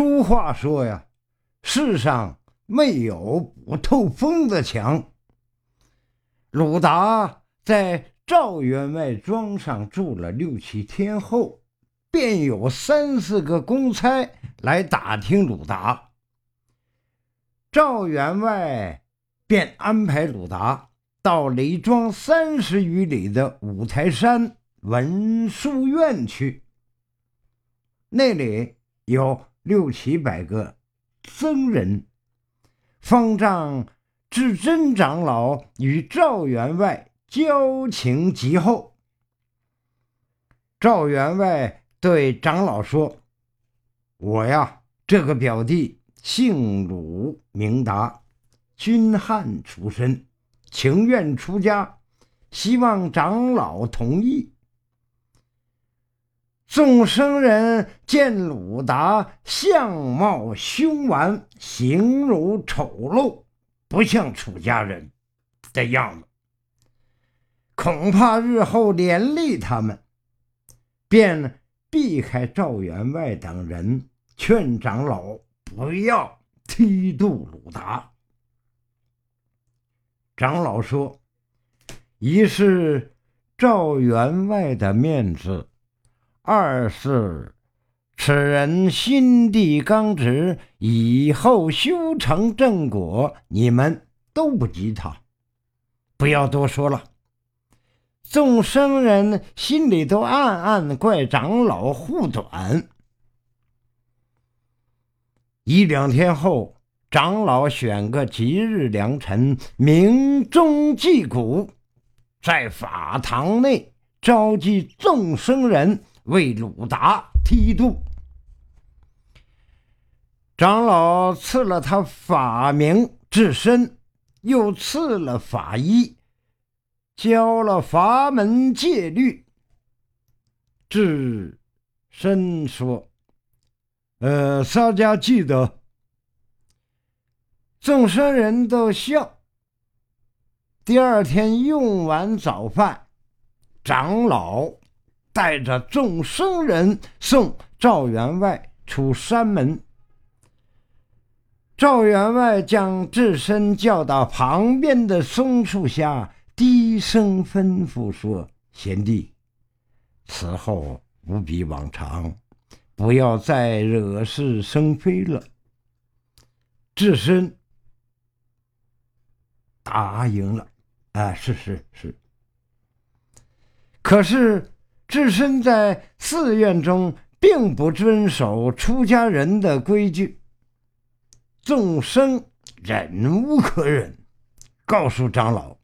俗话说呀，世上没有不透风的墙。鲁达在赵员外庄上住了六七天后，便有三四个公差来打听鲁达。赵员外便安排鲁达到离庄三十余里的五台山文殊院去，那里有。六七百个僧人，方丈智真长老与赵员外交情极厚。赵员外对长老说：“我呀，这个表弟姓鲁，名达，军汉出身，情愿出家，希望长老同意。”众生人见鲁达相貌凶顽，形如丑陋，不像出家人的样子，恐怕日后连累他们，便避开赵员外等人，劝长老不要剃度鲁达。长老说：“一是赵员外的面子。”二是，此人心地刚直，以后修成正果，你们都不及他。不要多说了。众生人心里都暗暗怪长老护短。一两天后，长老选个吉日良辰，鸣钟祭鼓，在法堂内召集众生人。为鲁达剃度，长老赐了他法名智深，又赐了法衣，教了法门戒律。智深说：“呃，大家记得。”众僧人都笑。第二天用完早饭，长老。带着众僧人送赵员外出山门。赵员外将智深叫到旁边的松树下，低声吩咐说：“贤弟，此后不比往常，不要再惹是生非了。”智深答应了。啊，是是是。可是。智深在寺院中并不遵守出家人的规矩，众生忍无可忍，告诉长老：“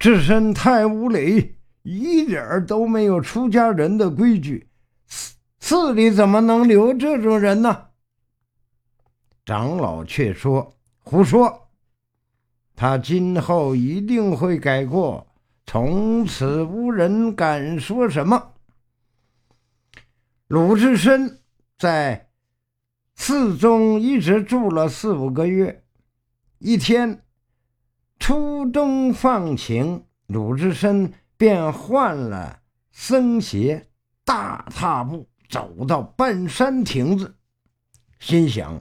智深太无礼，一点都没有出家人的规矩，寺寺里怎么能留这种人呢？”长老却说：“胡说，他今后一定会改过。”从此无人敢说什么。鲁智深在寺中一直住了四五个月。一天，初冬放晴，鲁智深便换了僧鞋，大踏步走到半山亭子，心想：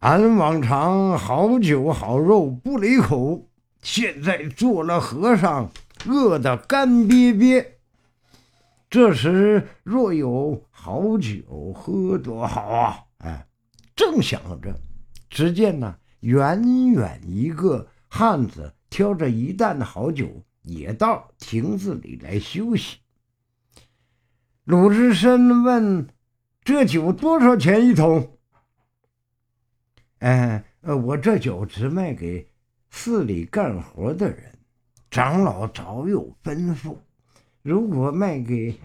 俺往常好酒好肉不离口。现在做了和尚，饿得干瘪瘪。这时若有好酒喝，多好啊！哎，正想着，只见呢，远远一个汉子挑着一担好酒，也到亭子里来休息。鲁智深问：“这酒多少钱一桶？”哎，呃，我这酒只卖给。寺里干活的人，长老早有吩咐：如果卖给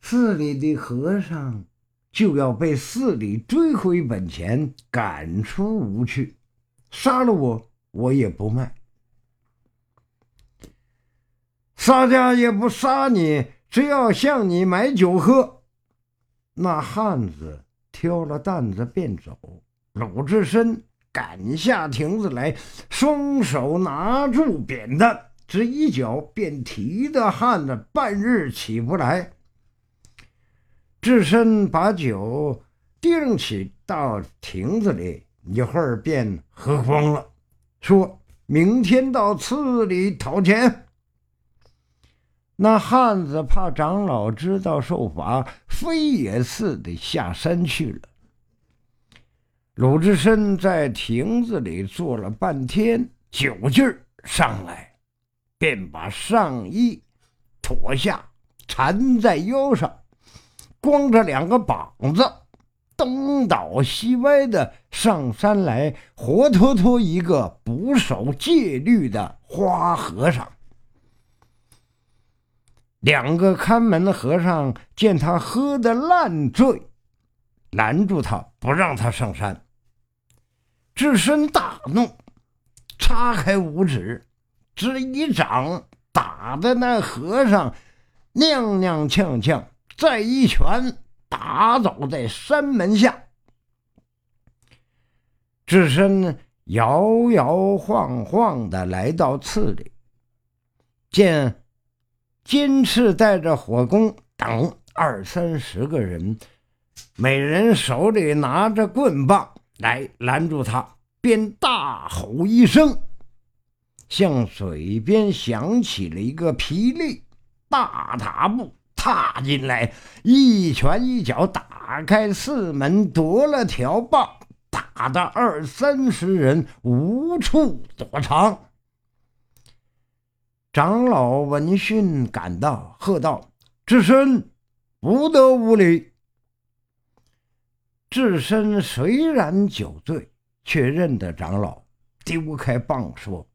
寺里的和尚，就要被寺里追回本钱，赶出屋去。杀了我，我也不卖。洒家也不杀你，只要向你买酒喝。那汉子挑了担子便走。鲁智深。赶下亭子来，双手拿住扁担，只一脚便提的汉子半日起不来。智深把酒定起到亭子里，一会儿便喝光了，说明天到寺里讨钱。那汉子怕长老知道受罚，飞也似的下山去了。鲁智深在亭子里坐了半天，酒劲儿上来，便把上衣脱下，缠在腰上，光着两个膀子，东倒西歪的上山来，活脱脱一个不守戒律的花和尚。两个看门的和尚见他喝得烂醉，拦住他，不让他上山。智深大怒，叉开五指，只一掌打的那和尚踉踉跄跄，再一拳打倒在山门下。智深摇摇晃晃的来到寺里，见。金翅带着火攻等二三十个人，每人手里拿着棍棒来拦住他，便大吼一声，向水边响起了一个霹雳大踏步踏进来，一拳一脚打开寺门，夺了条棒，打得二三十人无处躲藏。长老闻讯赶到，喝道：“智深，不得无礼！”智深虽然酒醉，却认得长老，丢开棒说：“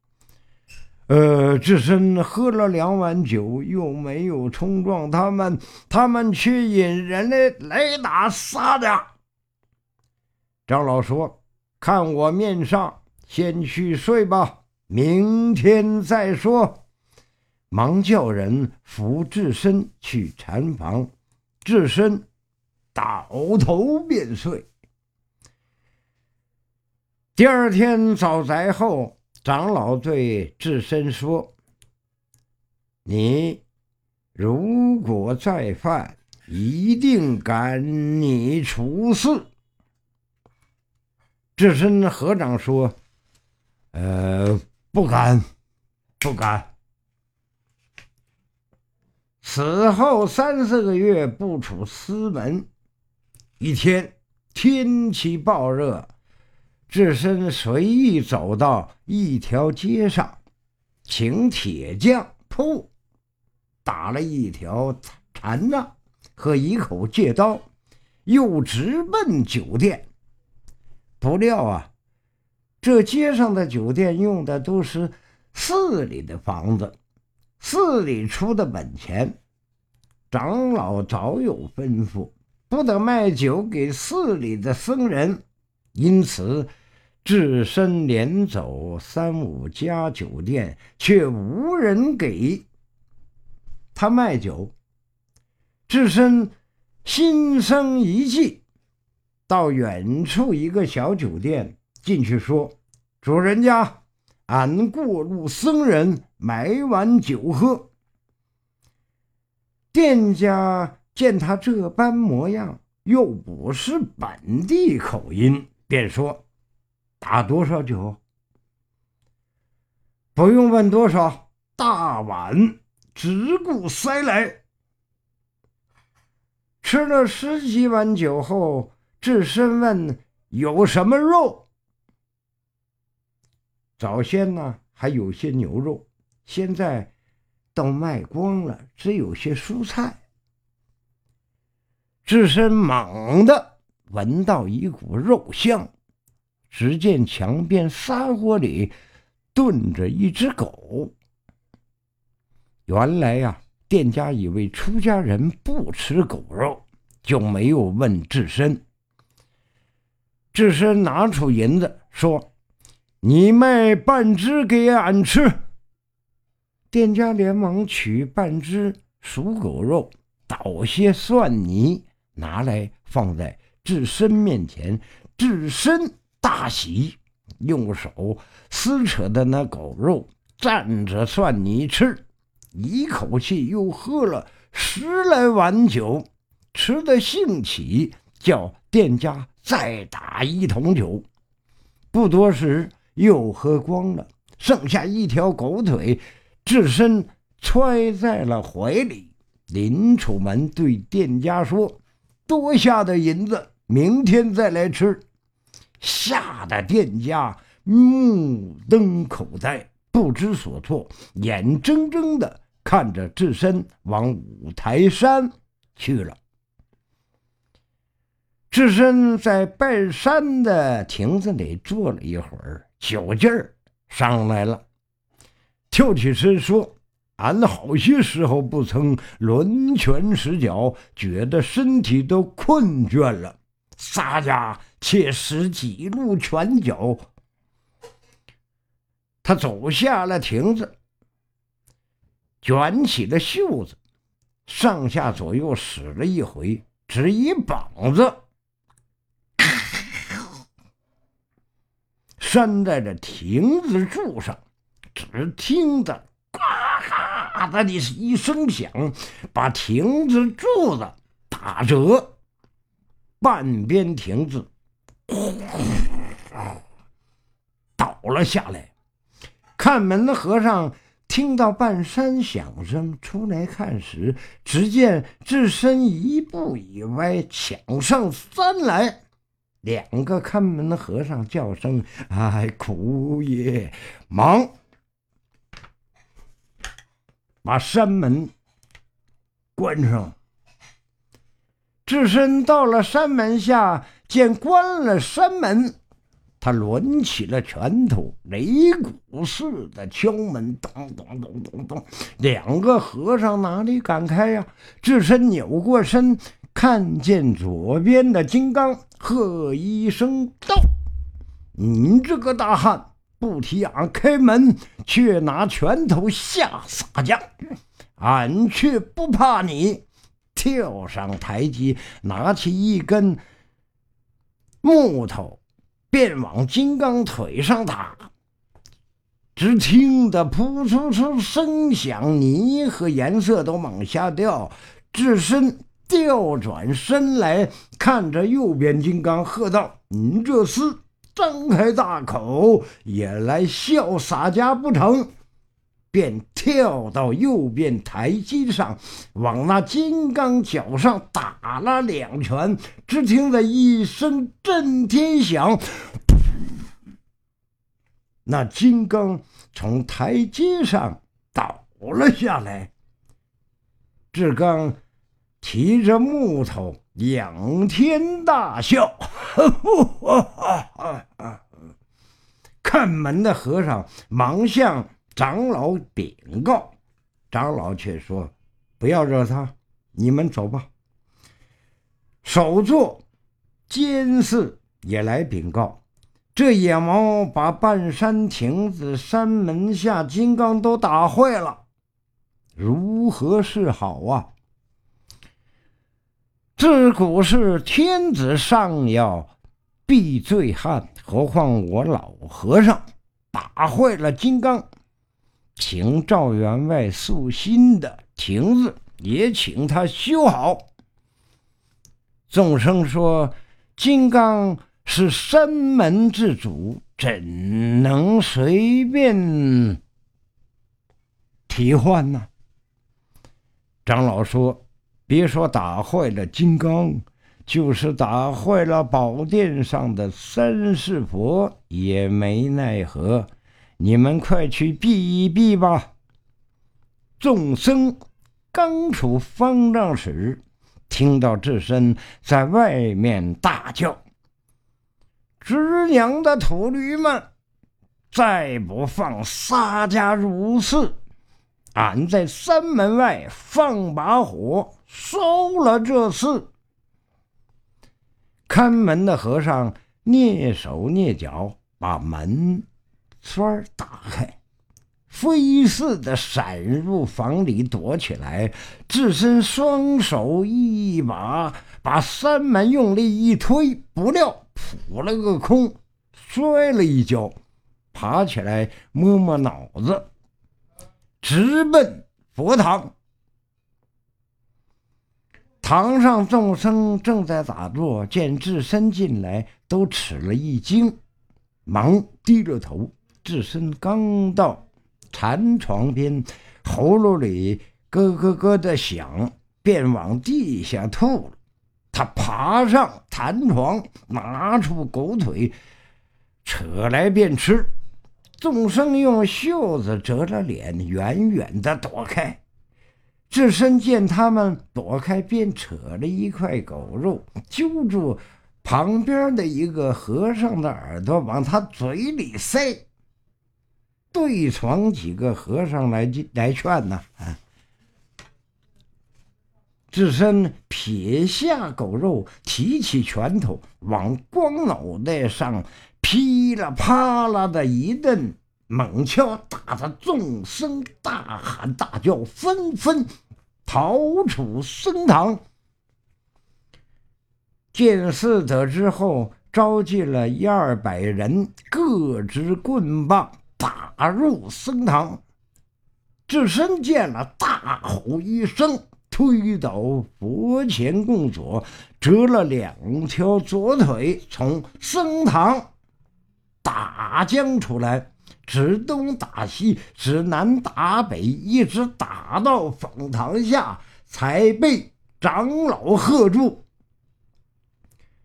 呃，智深喝了两碗酒，又没有冲撞他们，他们却引人来来打杀的。”长老说：“看我面上，先去睡吧，明天再说。”忙叫人扶智深去禅房，智深倒头便睡。第二天早宅后，长老对智深说：“你如果再犯，一定赶你出寺。”智深合掌说：“呃，不敢，不敢。”此后三四个月不出司门。一天天气暴热，智深随意走到一条街上，请铁匠铺打了一条禅杖和一口戒刀，又直奔酒店。不料啊，这街上的酒店用的都是寺里的房子。寺里出的本钱，长老早有吩咐，不得卖酒给寺里的僧人，因此智深连走三五家酒店，却无人给他卖酒。智深心生一计，到远处一个小酒店进去说：“主人家。”俺过路僧人买碗酒喝，店家见他这般模样，又不是本地口音，便说：“打多少酒？不用问多少，大碗只顾塞来。”吃了十几碗酒后，智深问：“有什么肉？”早先呢还有些牛肉，现在都卖光了，只有些蔬菜。智深猛地闻到一股肉香，只见墙边砂锅里炖着一只狗。原来呀，店家以为出家人不吃狗肉，就没有问智深。智深拿出银子说。你卖半只给俺吃。店家连忙取半只熟狗肉，捣些蒜泥，拿来放在智深面前。智深大喜，用手撕扯的那狗肉，蘸着蒜泥吃，一口气又喝了十来碗酒，吃得兴起，叫店家再打一桶酒。不多时，又喝光了，剩下一条狗腿，智深揣在了怀里。临出门，对店家说：“多下的银子，明天再来吃。”吓得店家目瞪口呆，不知所措，眼睁睁的看着智深往五台山去了。智深在半山的亭子里坐了一会儿，酒劲儿上来了，跳起身说。俺好些时候不曾抡拳使脚，觉得身体都困倦了。洒家且使几路拳脚。他走下了亭子，卷起了袖子，上下左右使了一回，只一膀子 扇在这亭子柱上，只听得。啪的一声响，把亭子柱子打折，半边亭子倒了下来。看门的和尚听到半山响声，出来看时，只见智深一步一歪，抢上山来。两个看门的和尚叫声：“哎，苦也！”忙。把山门关上。智深到了山门下，见关了山门，他抡起了拳头，擂鼓似的敲门，咚咚咚咚咚。两个和尚哪里敢开呀？智深扭过身，看见左边的金刚，喝一声道：“你这个大汉！”不提俺开门，却拿拳头吓洒家，俺却不怕你。跳上台阶，拿起一根木头，便往金刚腿上打。只听得扑出出声响，泥和颜色都往下掉。智深调转身来看着右边金刚，喝道：“你这厮！”张开大口也来笑洒家不成？便跳到右边台阶上，往那金刚脚上打了两拳。只听得一声震天响，那金刚从台阶上倒了下来。志刚提着木头。仰天大笑，看门的和尚忙向长老禀告，长老却说：“不要惹他，你们走吧。”首座监寺也来禀告，这野猫把半山亭子、山门下金刚都打坏了，如何是好啊？自古是天子上要避醉汉，何况我老和尚打坏了金刚，请赵员外塑新的亭子，也请他修好。众生说：“金刚是山门之主，怎能随便替换呢？”长老说。别说打坏了金刚，就是打坏了宝殿上的三世佛也没奈何。你们快去避一避吧。众僧刚出方丈室，听到智深在外面大叫：“知娘的土驴们，再不放洒家入寺，俺在山门外放把火。”烧了这次，看门的和尚蹑手蹑脚把门栓打开，飞似的闪入房里躲起来。智深双手一把把山门用力一推，不料扑了个空，摔了一跤，爬起来摸摸脑子，直奔佛堂。堂上众生正在打坐，见智深进来，都吃了一惊，忙低着头。智深刚到禅床边，喉咙里咯咯咯的响，便往地下吐了。他爬上禅床，拿出狗腿，扯来便吃。众生用袖子遮着脸，远远的躲开。智深见他们躲开，便扯了一块狗肉，揪住旁边的一个和尚的耳朵，往他嘴里塞。对床几个和尚来来劝呐，啊！智深撇下狗肉，提起拳头，往光脑袋上噼里啪啦的一顿。猛敲，打得众生大喊大叫，纷纷逃出僧堂。见寺得知后，召集了一二百人，各执棍棒，打入僧堂。智深见了，大吼一声，推倒佛前供左，折了两条左腿，从僧堂打将出来。指东打西，指南打北，一直打到凤堂下，才被长老喝住。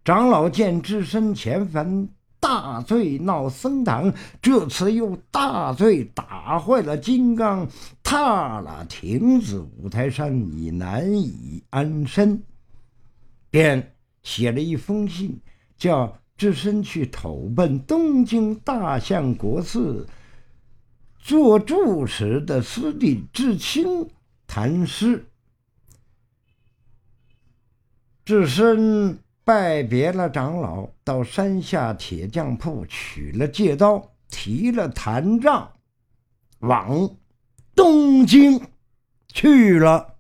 长老见智深前番大醉闹僧堂，这次又大醉打坏了金刚，踏了亭子五台山，已难以安身，便写了一封信，叫。智深去投奔东京大相国寺，做住持的师弟智清谈诗。智深拜别了长老，到山下铁匠铺取了戒刀，提了坛杖，往东京去了。